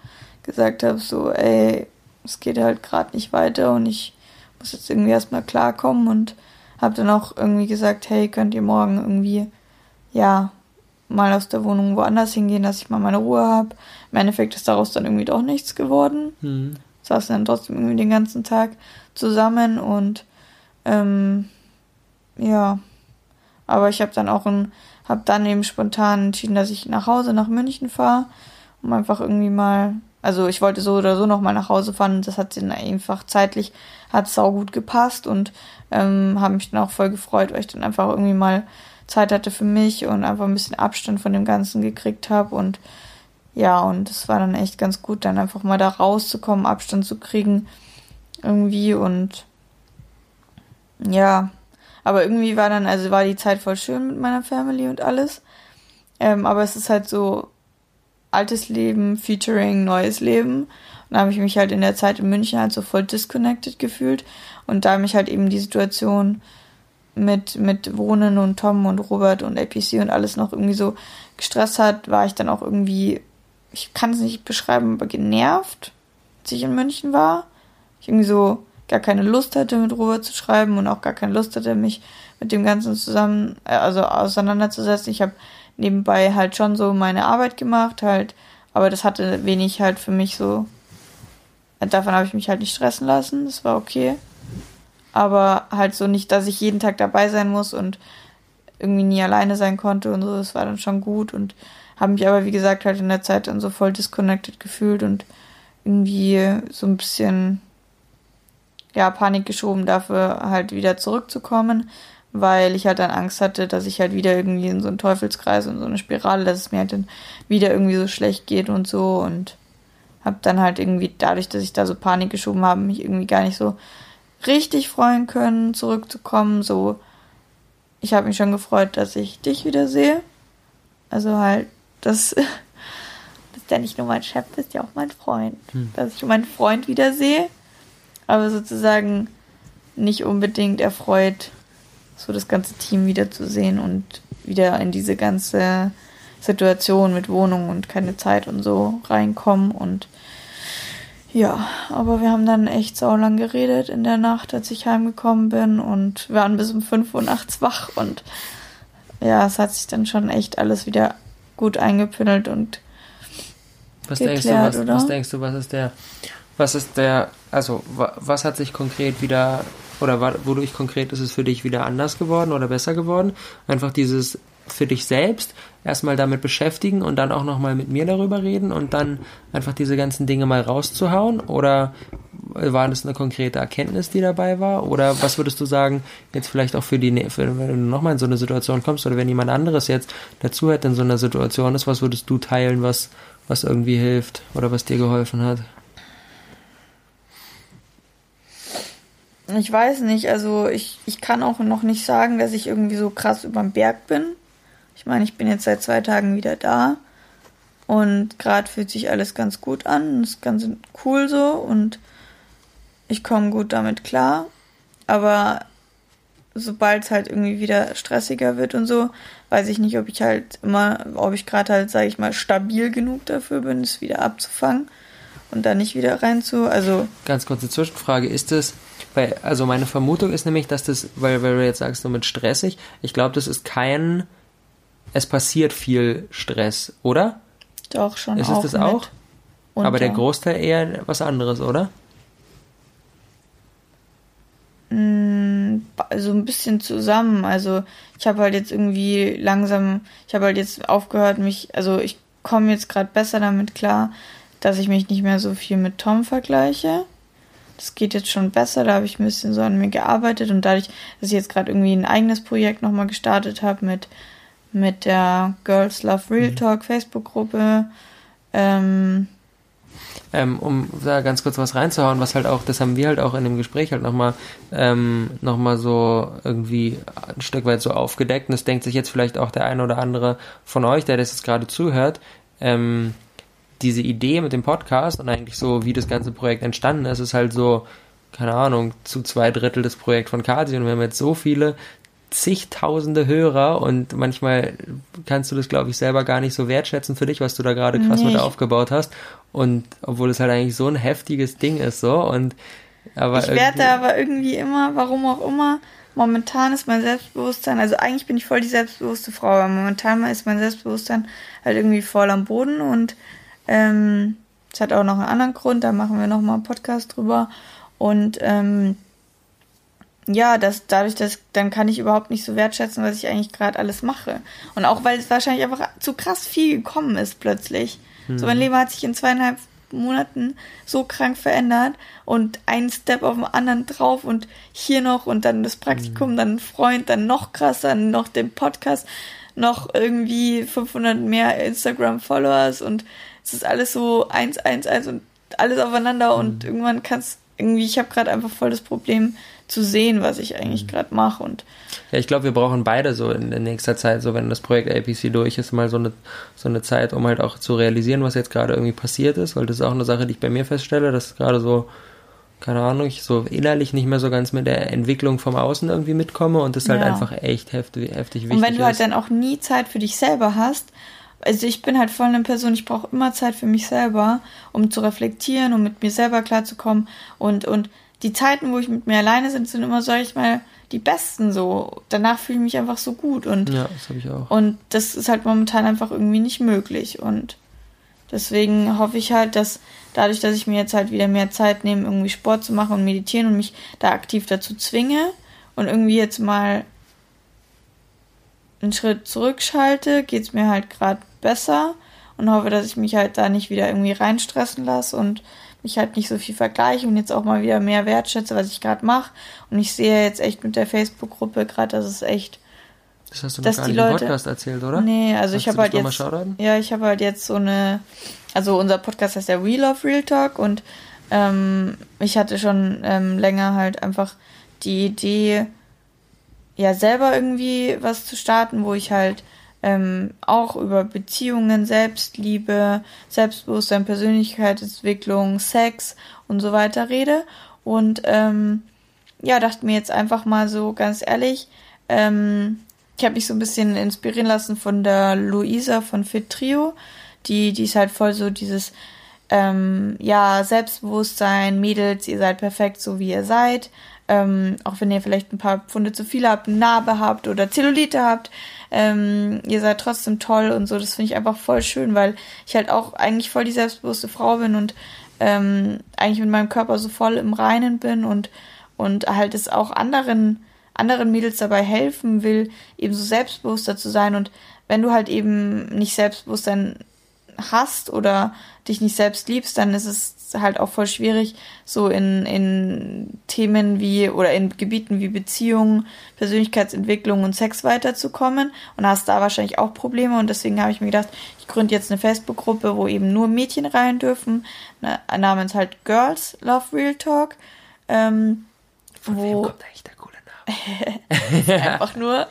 gesagt habe, so, ey, es geht halt gerade nicht weiter und ich muss jetzt irgendwie erstmal klarkommen und habe dann auch irgendwie gesagt, hey, könnt ihr morgen irgendwie, ja, mal aus der Wohnung woanders hingehen, dass ich mal meine Ruhe habe. Im Endeffekt ist daraus dann irgendwie doch nichts geworden. Mhm. Saßen dann trotzdem irgendwie den ganzen Tag zusammen und ähm, ja, aber ich habe dann auch ein, habe dann eben spontan entschieden, dass ich nach Hause nach München fahre, um einfach irgendwie mal, also ich wollte so oder so noch mal nach Hause fahren. Das hat dann einfach zeitlich hat sau gut gepasst und ähm, habe mich dann auch voll gefreut, weil ich dann einfach irgendwie mal Zeit hatte für mich und einfach ein bisschen Abstand von dem Ganzen gekriegt habe und ja, und es war dann echt ganz gut, dann einfach mal da rauszukommen, Abstand zu kriegen irgendwie und ja, aber irgendwie war dann, also war die Zeit voll schön mit meiner Family und alles. Ähm, aber es ist halt so altes Leben, featuring neues Leben. Und da habe ich mich halt in der Zeit in München halt so voll disconnected gefühlt. Und da mich halt eben die Situation mit, mit Wohnen und Tom und Robert und APC und alles noch irgendwie so gestresst hat, war ich dann auch irgendwie, ich kann es nicht beschreiben, aber genervt, als ich in München war. Ich irgendwie so gar keine Lust hatte, mit Robert zu schreiben und auch gar keine Lust hatte, mich mit dem Ganzen zusammen, äh, also auseinanderzusetzen. Ich habe nebenbei halt schon so meine Arbeit gemacht, halt, aber das hatte wenig halt für mich so. Davon habe ich mich halt nicht stressen lassen, das war okay. Aber halt so nicht, dass ich jeden Tag dabei sein muss und irgendwie nie alleine sein konnte und so, das war dann schon gut und habe mich aber, wie gesagt, halt in der Zeit dann so voll disconnected gefühlt und irgendwie so ein bisschen, ja, Panik geschoben dafür, halt wieder zurückzukommen weil ich halt dann Angst hatte, dass ich halt wieder irgendwie in so einen Teufelskreis und so eine Spirale, dass es mir halt dann wieder irgendwie so schlecht geht und so und habe dann halt irgendwie dadurch, dass ich da so Panik geschoben habe, mich irgendwie gar nicht so richtig freuen können, zurückzukommen. So, ich habe mich schon gefreut, dass ich dich wieder sehe. Also halt, das bist ja nicht nur mein Chef, bist ja auch mein Freund. Hm. Dass ich meinen Freund wieder sehe, aber sozusagen nicht unbedingt erfreut, so das ganze Team wiederzusehen und wieder in diese ganze Situation mit Wohnung und keine Zeit und so reinkommen und ja, aber wir haben dann echt saulang geredet in der Nacht, als ich heimgekommen bin und waren bis um 5 Uhr nachts wach und ja, es hat sich dann schon echt alles wieder gut eingepündelt und was geklärt, denkst du, was, was denkst du, was ist der, was ist der, also was hat sich konkret wieder oder wodurch konkret ist es für dich wieder anders geworden oder besser geworden? Einfach dieses für dich selbst erstmal damit beschäftigen und dann auch nochmal mit mir darüber reden und dann einfach diese ganzen Dinge mal rauszuhauen? Oder war das eine konkrete Erkenntnis, die dabei war? Oder was würdest du sagen, jetzt vielleicht auch für die, für, wenn du nochmal in so eine Situation kommst oder wenn jemand anderes jetzt dazuhört in so einer Situation ist, was würdest du teilen, was, was irgendwie hilft oder was dir geholfen hat? Ich weiß nicht, also ich, ich kann auch noch nicht sagen, dass ich irgendwie so krass überm Berg bin. Ich meine, ich bin jetzt seit zwei Tagen wieder da und gerade fühlt sich alles ganz gut an, ist ganz cool so und ich komme gut damit klar. Aber sobald es halt irgendwie wieder stressiger wird und so, weiß ich nicht, ob ich halt immer, ob ich gerade halt, sage ich mal, stabil genug dafür bin, es wieder abzufangen und da nicht wieder rein zu. Also ganz kurze Zwischenfrage: Ist es weil, also meine Vermutung ist nämlich, dass das, weil, weil du jetzt sagst, so mit stressig, ich glaube, das ist kein, es passiert viel Stress, oder? Doch, schon. Ist es das auch? Aber der Großteil eher was anderes, oder? Mm, so ein bisschen zusammen. Also ich habe halt jetzt irgendwie langsam, ich habe halt jetzt aufgehört, mich, also ich komme jetzt gerade besser damit klar, dass ich mich nicht mehr so viel mit Tom vergleiche das geht jetzt schon besser, da habe ich ein bisschen so an mir gearbeitet und dadurch, dass ich jetzt gerade irgendwie ein eigenes Projekt nochmal gestartet habe mit, mit der Girls Love Real mhm. Talk Facebook-Gruppe, ähm, ähm, um da ganz kurz was reinzuhauen, was halt auch, das haben wir halt auch in dem Gespräch halt nochmal ähm, noch so irgendwie ein Stück weit so aufgedeckt und das denkt sich jetzt vielleicht auch der eine oder andere von euch, der das jetzt gerade zuhört, ähm, diese Idee mit dem Podcast und eigentlich so, wie das ganze Projekt entstanden ist, ist halt so, keine Ahnung, zu zwei Drittel das Projekt von Kasi und wir haben jetzt so viele zigtausende Hörer und manchmal kannst du das, glaube ich, selber gar nicht so wertschätzen für dich, was du da gerade krass nee. mit aufgebaut hast. Und obwohl es halt eigentlich so ein heftiges Ding ist, so und aber ich werde aber irgendwie immer, warum auch immer, momentan ist mein Selbstbewusstsein, also eigentlich bin ich voll die selbstbewusste Frau, aber momentan ist mein Selbstbewusstsein halt irgendwie voll am Boden und ähm, das hat auch noch einen anderen Grund, da machen wir nochmal einen Podcast drüber. Und ähm, ja, das, dadurch, dass dann kann ich überhaupt nicht so wertschätzen, was ich eigentlich gerade alles mache. Und auch weil es wahrscheinlich einfach zu krass viel gekommen ist plötzlich. Mhm. So mein Leben hat sich in zweieinhalb Monaten so krank verändert und ein Step auf den anderen drauf und hier noch und dann das Praktikum, mhm. dann ein Freund, dann noch krasser, noch den Podcast, noch irgendwie 500 mehr Instagram-Followers und es ist alles so eins, eins, eins und alles aufeinander mhm. und irgendwann kannst irgendwie, ich habe gerade einfach voll das Problem zu sehen, was ich eigentlich mhm. gerade mache und ja, ich glaube, wir brauchen beide so in, in nächster Zeit, so wenn das Projekt APC durch ist, mal so eine, so eine Zeit, um halt auch zu realisieren, was jetzt gerade irgendwie passiert ist, weil das ist auch eine Sache, die ich bei mir feststelle, dass gerade so, keine Ahnung, ich so innerlich nicht mehr so ganz mit der Entwicklung vom Außen irgendwie mitkomme und das halt ja. einfach echt heftig, heftig wichtig ist. Und wenn du halt dann auch nie Zeit für dich selber hast, also ich bin halt voll eine Person, ich brauche immer Zeit für mich selber, um zu reflektieren, um mit mir selber klarzukommen und, und die Zeiten, wo ich mit mir alleine bin, sind immer, sag ich mal, die besten so. Danach fühle ich mich einfach so gut und ja, das habe ich auch. Und das ist halt momentan einfach irgendwie nicht möglich und deswegen hoffe ich halt, dass dadurch, dass ich mir jetzt halt wieder mehr Zeit nehme, irgendwie Sport zu machen und meditieren und mich da aktiv dazu zwinge und irgendwie jetzt mal einen Schritt zurückschalte, geht es mir halt gerade besser und hoffe, dass ich mich halt da nicht wieder irgendwie reinstressen lasse und mich halt nicht so viel vergleiche und jetzt auch mal wieder mehr wertschätze, was ich gerade mache. Und ich sehe jetzt echt mit der Facebook-Gruppe gerade, dass es echt. Das hast du noch gar nicht Leute, im Podcast erzählt, oder? Nee, also hast ich habe halt jetzt. Ja, ich habe halt jetzt so eine. Also unser Podcast heißt ja Real of Real Talk und ähm, ich hatte schon ähm, länger halt einfach die Idee, ja, selber irgendwie was zu starten, wo ich halt ähm, auch über Beziehungen, Selbstliebe, Selbstbewusstsein, Persönlichkeitsentwicklung, Sex und so weiter rede. Und ähm, ja, dachte mir jetzt einfach mal so ganz ehrlich, ähm, ich habe mich so ein bisschen inspirieren lassen von der Luisa von Fit Trio. Die, die ist halt voll so dieses, ähm, ja, Selbstbewusstsein, Mädels, ihr seid perfekt, so wie ihr seid. Ähm, auch wenn ihr vielleicht ein paar Pfunde zu viel habt, eine Narbe habt oder Zellulite habt, ähm, ihr seid trotzdem toll und so. Das finde ich einfach voll schön, weil ich halt auch eigentlich voll die selbstbewusste Frau bin und ähm, eigentlich mit meinem Körper so voll im Reinen bin und, und halt es auch anderen, anderen Mädels dabei helfen will, eben so selbstbewusster zu sein. Und wenn du halt eben nicht Selbstbewusstsein hast oder dich nicht selbst liebst, dann ist es halt auch voll schwierig, so in, in Themen wie oder in Gebieten wie Beziehungen, Persönlichkeitsentwicklung und Sex weiterzukommen und hast da wahrscheinlich auch Probleme und deswegen habe ich mir gedacht, ich gründe jetzt eine Facebook-Gruppe, wo eben nur Mädchen rein dürfen, ne, namens halt Girls Love Real Talk. Ähm, Von wo, wem kommt eigentlich der? einfach nur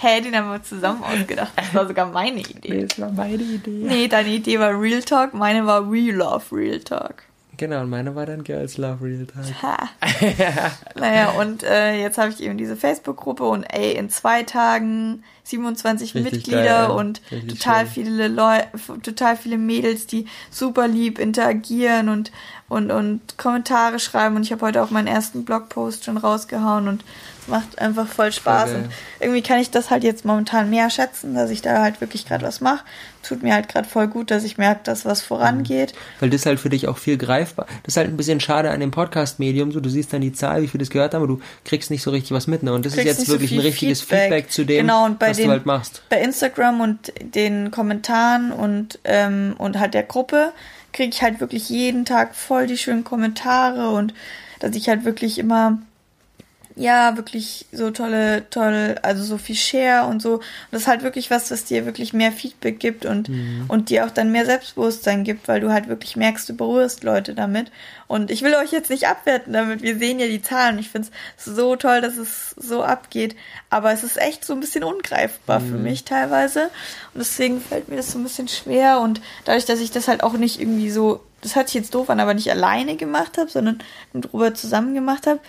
Hä, den haben wir zusammen ausgedacht. Das war sogar meine Idee. Nee, das war meine Idee. Nee, deine Idee war Real Talk, meine war Real Love Real Talk. Genau, und meine war dann Girls Love Real Talk. Ha. naja, und äh, jetzt habe ich eben diese Facebook-Gruppe und ey, in zwei Tagen 27 Richtig Mitglieder geil, und Richtig total schön. viele Leute, total viele Mädels, die super lieb interagieren und, und, und Kommentare schreiben. Und ich habe heute auch meinen ersten Blogpost schon rausgehauen und macht einfach voll Spaß. Okay. Und irgendwie kann ich das halt jetzt momentan mehr schätzen, dass ich da halt wirklich gerade was mache. Tut mir halt gerade voll gut, dass ich merke, dass was vorangeht. Mhm. Weil das halt für dich auch viel greifbar. Das ist halt ein bisschen schade an dem Podcast-Medium. So, du siehst dann die Zahl, wie viel das gehört haben, aber du kriegst nicht so richtig was mit. Ne? Und das ist jetzt wirklich so ein richtiges Feedback. Feedback, zu dem, genau, was den, du halt machst. Bei Instagram und den Kommentaren und, ähm, und halt der Gruppe kriege ich halt wirklich jeden Tag voll die schönen Kommentare und dass ich halt wirklich immer ja, wirklich so tolle, toll, also so viel Share und so. Und das ist halt wirklich was, was dir wirklich mehr Feedback gibt und, mhm. und dir auch dann mehr Selbstbewusstsein gibt, weil du halt wirklich merkst, du berührst Leute damit. Und ich will euch jetzt nicht abwerten damit, wir sehen ja die Zahlen. Ich finde es so toll, dass es so abgeht. Aber es ist echt so ein bisschen ungreifbar mhm. für mich teilweise. Und deswegen fällt mir das so ein bisschen schwer. Und dadurch, dass ich das halt auch nicht irgendwie so, das hört sich jetzt doof an, aber nicht alleine gemacht habe, sondern mit Robert zusammen gemacht habe,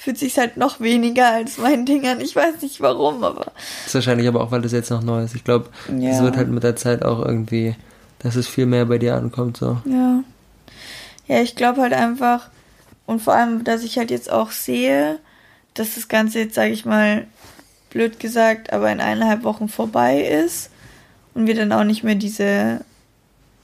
fühlt sich halt noch weniger als meinen Dingern. Ich weiß nicht warum, aber. Das ist wahrscheinlich aber auch, weil das jetzt noch neu ist. Ich glaube, es ja. wird halt mit der Zeit auch irgendwie, dass es viel mehr bei dir ankommt, so. Ja. Ja, ich glaube halt einfach, und vor allem, dass ich halt jetzt auch sehe, dass das Ganze jetzt, sage ich mal, blöd gesagt, aber in eineinhalb Wochen vorbei ist und wir dann auch nicht mehr diese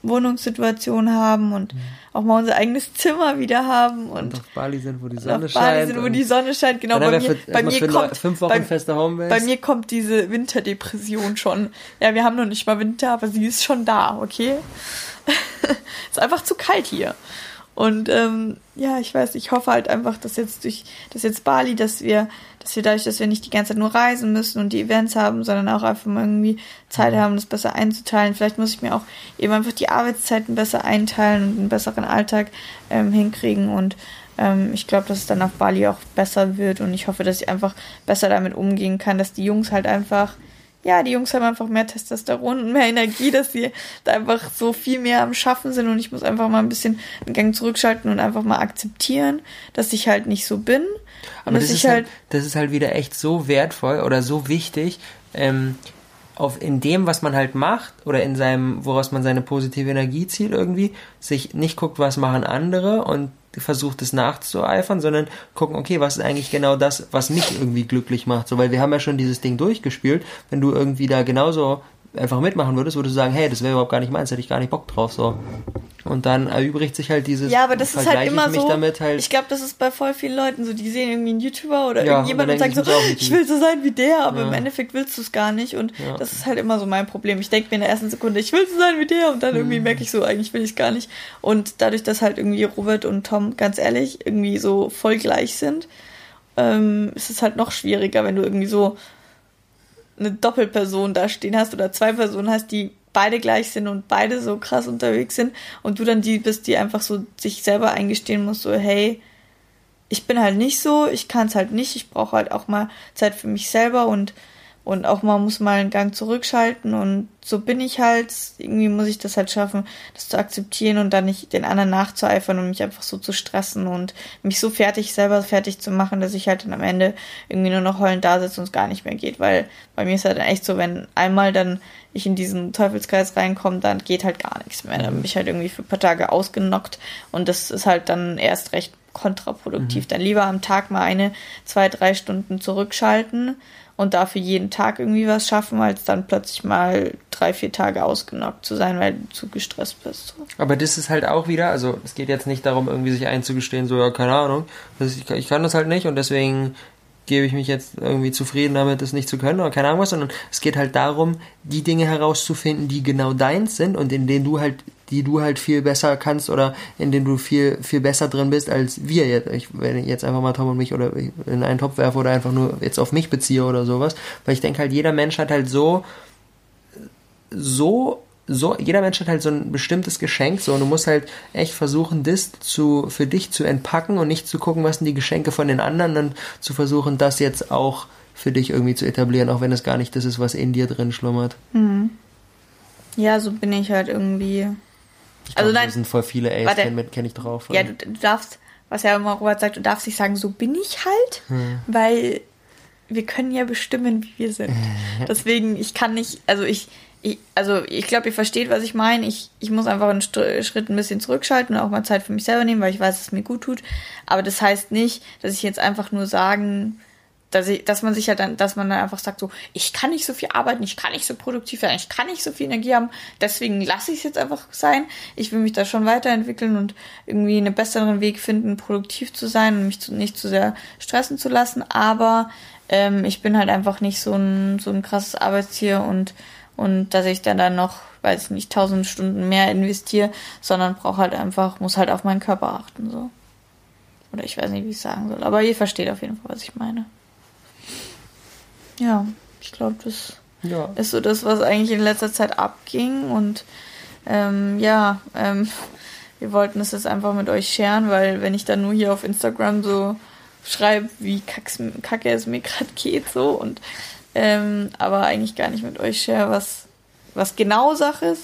Wohnungssituation haben und mhm. auch mal unser eigenes Zimmer wieder haben und, und auf Bali sind, wo die Sonne scheint. Bali sind, wo die Sonne scheint, genau. Bei mir, bei mir kommt fünf Wochen bei, feste Homebase. Bei mir kommt diese Winterdepression schon. Ja, wir haben noch nicht mal Winter, aber sie ist schon da, okay? ist einfach zu kalt hier. Und ähm, ja, ich weiß, ich hoffe halt einfach, dass jetzt durch dass jetzt Bali, dass wir, dass wir dadurch, dass wir nicht die ganze Zeit nur reisen müssen und die Events haben, sondern auch einfach mal irgendwie Zeit haben, das besser einzuteilen. Vielleicht muss ich mir auch eben einfach die Arbeitszeiten besser einteilen und einen besseren Alltag ähm, hinkriegen. Und ähm, ich glaube, dass es dann auf Bali auch besser wird. Und ich hoffe, dass ich einfach besser damit umgehen kann, dass die Jungs halt einfach ja, die Jungs haben einfach mehr Testosteron und mehr Energie, dass sie da einfach so viel mehr am Schaffen sind und ich muss einfach mal ein bisschen den Gang zurückschalten und einfach mal akzeptieren, dass ich halt nicht so bin. Aber das ist halt, halt, das ist halt wieder echt so wertvoll oder so wichtig, ähm, auf in dem, was man halt macht oder in seinem, woraus man seine positive Energie zieht irgendwie, sich nicht guckt, was machen andere und versucht es nachzueifern, sondern gucken, okay, was ist eigentlich genau das, was mich irgendwie glücklich macht. So, weil wir haben ja schon dieses Ding durchgespielt. Wenn du irgendwie da genauso einfach mitmachen würdest, würdest du sagen, hey, das wäre überhaupt gar nicht meins, hätte ich gar nicht Bock drauf, so. Und dann erübrigt sich halt dieses. Ja, aber das ist halt immer so. Halt ich glaube, das ist bei voll vielen Leuten so. Die sehen irgendwie einen YouTuber oder ja, irgendjemand und, sagen so, ich will so sein wie der, aber ja. im Endeffekt willst du es gar nicht. Und ja. das ist halt immer so mein Problem. Ich denke mir in der ersten Sekunde, ich will so sein wie der und dann irgendwie mhm. merke ich so, eigentlich will ich gar nicht. Und dadurch, dass halt irgendwie Robert und Tom, ganz ehrlich, irgendwie so voll gleich sind, ähm, ist es halt noch schwieriger, wenn du irgendwie so eine Doppelperson da stehen hast oder zwei Personen hast, die beide gleich sind und beide so krass unterwegs sind und du dann die bist, die einfach so sich selber eingestehen muss, so hey, ich bin halt nicht so, ich kann es halt nicht, ich brauche halt auch mal Zeit für mich selber und und auch mal muss mal einen Gang zurückschalten und so bin ich halt. Irgendwie muss ich das halt schaffen, das zu akzeptieren und dann nicht den anderen nachzueifern und mich einfach so zu stressen und mich so fertig, selber fertig zu machen, dass ich halt dann am Ende irgendwie nur noch heulend da sitze und es gar nicht mehr geht. Weil bei mir ist halt echt so, wenn einmal dann ich in diesen Teufelskreis reinkomme, dann geht halt gar nichts mehr. Dann bin ich halt irgendwie für ein paar Tage ausgenockt und das ist halt dann erst recht kontraproduktiv. Mhm. Dann lieber am Tag mal eine, zwei, drei Stunden zurückschalten und dafür jeden Tag irgendwie was schaffen, als dann plötzlich mal drei, vier Tage ausgenockt zu sein, weil du zu gestresst bist. Aber das ist halt auch wieder, also es geht jetzt nicht darum, irgendwie sich einzugestehen, so ja, keine Ahnung, ich, ich kann das halt nicht und deswegen gebe ich mich jetzt irgendwie zufrieden damit, das nicht zu können oder keine Ahnung was, sondern es geht halt darum, die Dinge herauszufinden, die genau deins sind und in denen du halt die du halt viel besser kannst oder in denen du viel, viel besser drin bist als wir jetzt. Ich, wenn ich jetzt einfach mal Tom und mich oder in einen Topf werfe oder einfach nur jetzt auf mich beziehe oder sowas. Weil ich denke halt, jeder Mensch hat halt so, so, so, jeder Mensch hat halt so ein bestimmtes Geschenk, so, und du musst halt echt versuchen, das zu, für dich zu entpacken und nicht zu gucken, was sind die Geschenke von den anderen, dann zu versuchen, das jetzt auch für dich irgendwie zu etablieren, auch wenn es gar nicht das ist, was in dir drin schlummert. Mhm. Ja, so bin ich halt irgendwie ich also nein, sind voll viele A's, kenne kenn ich drauf. Ja, du, du, darfst, was ja immer Robert sagt, du darfst nicht sagen, so bin ich halt, hm. weil wir können ja bestimmen, wie wir sind. Deswegen, ich kann nicht, also ich, ich also ich glaube, ihr versteht, was ich meine. Ich, ich muss einfach einen Schritt ein bisschen zurückschalten und auch mal Zeit für mich selber nehmen, weil ich weiß, dass es mir gut tut. Aber das heißt nicht, dass ich jetzt einfach nur sagen dass, ich, dass man sich ja dann, dass man dann einfach sagt, so, ich kann nicht so viel arbeiten, ich kann nicht so produktiv sein, ich kann nicht so viel Energie haben, deswegen lasse ich es jetzt einfach sein. Ich will mich da schon weiterentwickeln und irgendwie einen besseren Weg finden, produktiv zu sein und mich zu, nicht zu sehr stressen zu lassen. Aber ähm, ich bin halt einfach nicht so ein, so ein krasses Arbeitstier und, und dass ich dann dann noch, weiß ich nicht, tausend Stunden mehr investiere, sondern brauche halt einfach, muss halt auf meinen Körper achten, so. Oder ich weiß nicht, wie ich sagen soll. Aber ihr versteht auf jeden Fall, was ich meine. Ja, ich glaube, das ja. ist so das, was eigentlich in letzter Zeit abging. Und ähm, ja, ähm, wir wollten es jetzt einfach mit euch scheren, weil wenn ich dann nur hier auf Instagram so schreibe, wie kacke es mir gerade geht, so und ähm, aber eigentlich gar nicht mit euch share, was, was genau Sache ist,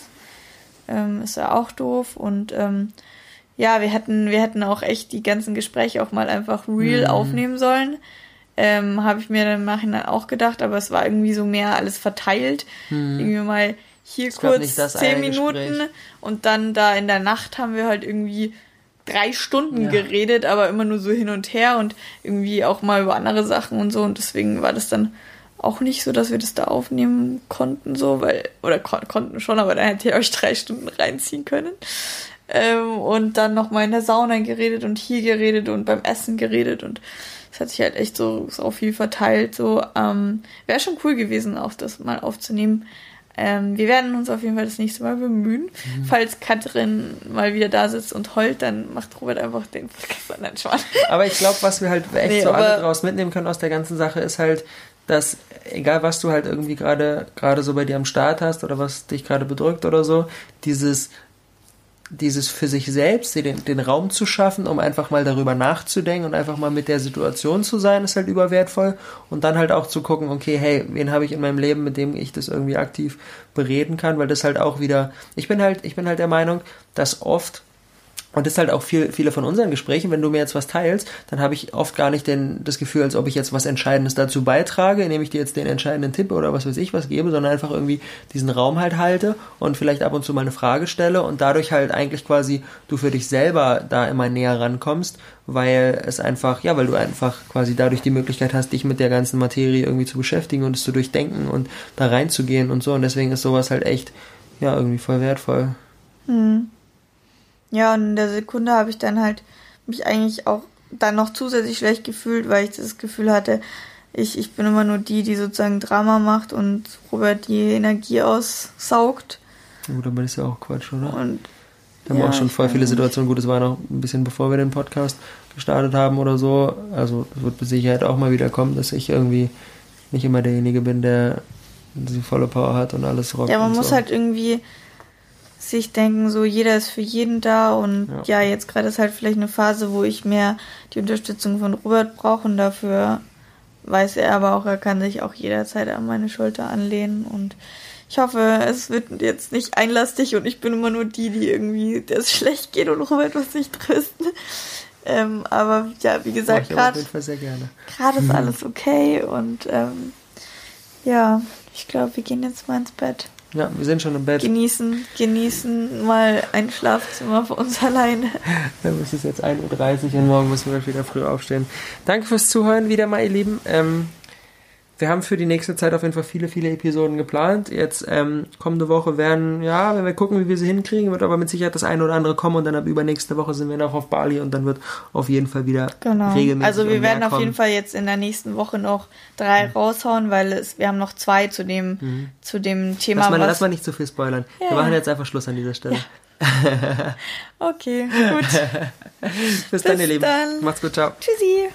ähm, ist ja auch doof. Und ähm, ja, wir hätten, wir hätten auch echt die ganzen Gespräche auch mal einfach real mhm. aufnehmen sollen ähm, habe ich mir dann im Nachhinein auch gedacht, aber es war irgendwie so mehr alles verteilt. Hm. Irgendwie mal hier ich kurz zehn Minuten Gespräch. und dann da in der Nacht haben wir halt irgendwie drei Stunden ja. geredet, aber immer nur so hin und her und irgendwie auch mal über andere Sachen und so und deswegen war das dann auch nicht so, dass wir das da aufnehmen konnten, so, weil, oder kon konnten schon, aber dann hätte ihr euch drei Stunden reinziehen können. Ähm, und dann nochmal in der Sauna geredet und hier geredet und beim Essen geredet und es hat sich halt echt so, so viel verteilt. So, ähm, wäre schon cool gewesen, auch das mal aufzunehmen. Ähm, wir werden uns auf jeden Fall das nächste Mal bemühen. Mhm. Falls Katrin mal wieder da sitzt und heult, dann macht Robert einfach den Podcast an Aber ich glaube, was wir halt echt nee, so alle draus mitnehmen können aus der ganzen Sache, ist halt, dass egal was du halt irgendwie gerade gerade so bei dir am Start hast oder was dich gerade bedrückt oder so, dieses dieses für sich selbst den, den Raum zu schaffen, um einfach mal darüber nachzudenken und einfach mal mit der Situation zu sein, ist halt überwertvoll. Und dann halt auch zu gucken, okay, hey, wen habe ich in meinem Leben, mit dem ich das irgendwie aktiv bereden kann, weil das halt auch wieder, ich bin halt, ich bin halt der Meinung, dass oft und das ist halt auch viel, viele von unseren Gesprächen, wenn du mir jetzt was teilst, dann habe ich oft gar nicht den, das Gefühl, als ob ich jetzt was Entscheidendes dazu beitrage, indem ich dir jetzt den entscheidenden Tipp oder was weiß ich was gebe, sondern einfach irgendwie diesen Raum halt halte und vielleicht ab und zu mal eine Frage stelle und dadurch halt eigentlich quasi du für dich selber da immer näher rankommst, weil es einfach, ja, weil du einfach quasi dadurch die Möglichkeit hast, dich mit der ganzen Materie irgendwie zu beschäftigen und es zu durchdenken und da reinzugehen und so und deswegen ist sowas halt echt, ja, irgendwie voll wertvoll. Hm. Ja, und in der Sekunde habe ich dann halt mich eigentlich auch dann noch zusätzlich schlecht gefühlt, weil ich das Gefühl hatte, ich, ich bin immer nur die, die sozusagen Drama macht und Robert die Energie aussaugt. Gut, aber das ist ja auch Quatsch, oder? Und wir haben ja, auch schon voll viele Situationen. Gut, es war noch ein bisschen bevor wir den Podcast gestartet haben oder so. Also es wird mit Sicherheit auch mal wieder kommen, dass ich irgendwie nicht immer derjenige bin, der die volle Power hat und alles rockt. Ja, man muss so. halt irgendwie sich denken, so jeder ist für jeden da und ja, ja jetzt gerade ist halt vielleicht eine Phase, wo ich mehr die Unterstützung von Robert brauche und dafür weiß er aber auch, er kann sich auch jederzeit an meine Schulter anlehnen und ich hoffe, es wird jetzt nicht einlastig und ich bin immer nur die, die irgendwie, der es schlecht geht und Robert muss sich trösten. Ähm, aber ja, wie gesagt, gerade gerade ist alles okay und ähm, ja, ich glaube, wir gehen jetzt mal ins Bett. Ja, wir sind schon im Bett. Genießen, genießen mal ein Schlafzimmer für uns alleine. es ist jetzt 1.30 Uhr und morgen müssen wir wieder früh aufstehen. Danke fürs Zuhören wieder mal, ihr Lieben. Ähm, wir haben für die nächste Zeit auf jeden Fall viele, viele Episoden geplant. Jetzt ähm, kommende Woche werden, ja, wenn wir gucken, wie wir sie hinkriegen, wird aber mit Sicherheit das eine oder andere kommen und dann ab übernächste Woche sind wir noch auf Bali und dann wird auf jeden Fall wieder genau. regelmäßig. Also wir werden auf jeden Fall jetzt in der nächsten Woche noch drei mhm. raushauen, weil es, wir haben noch zwei zu dem, mhm. zu dem Thema. Lass mal, was, lass mal nicht zu viel spoilern. Yeah. Wir machen jetzt einfach Schluss an dieser Stelle. Ja. okay, gut. Bis, Bis dann, ihr Lieben. Macht's gut, ciao. Tschüssi.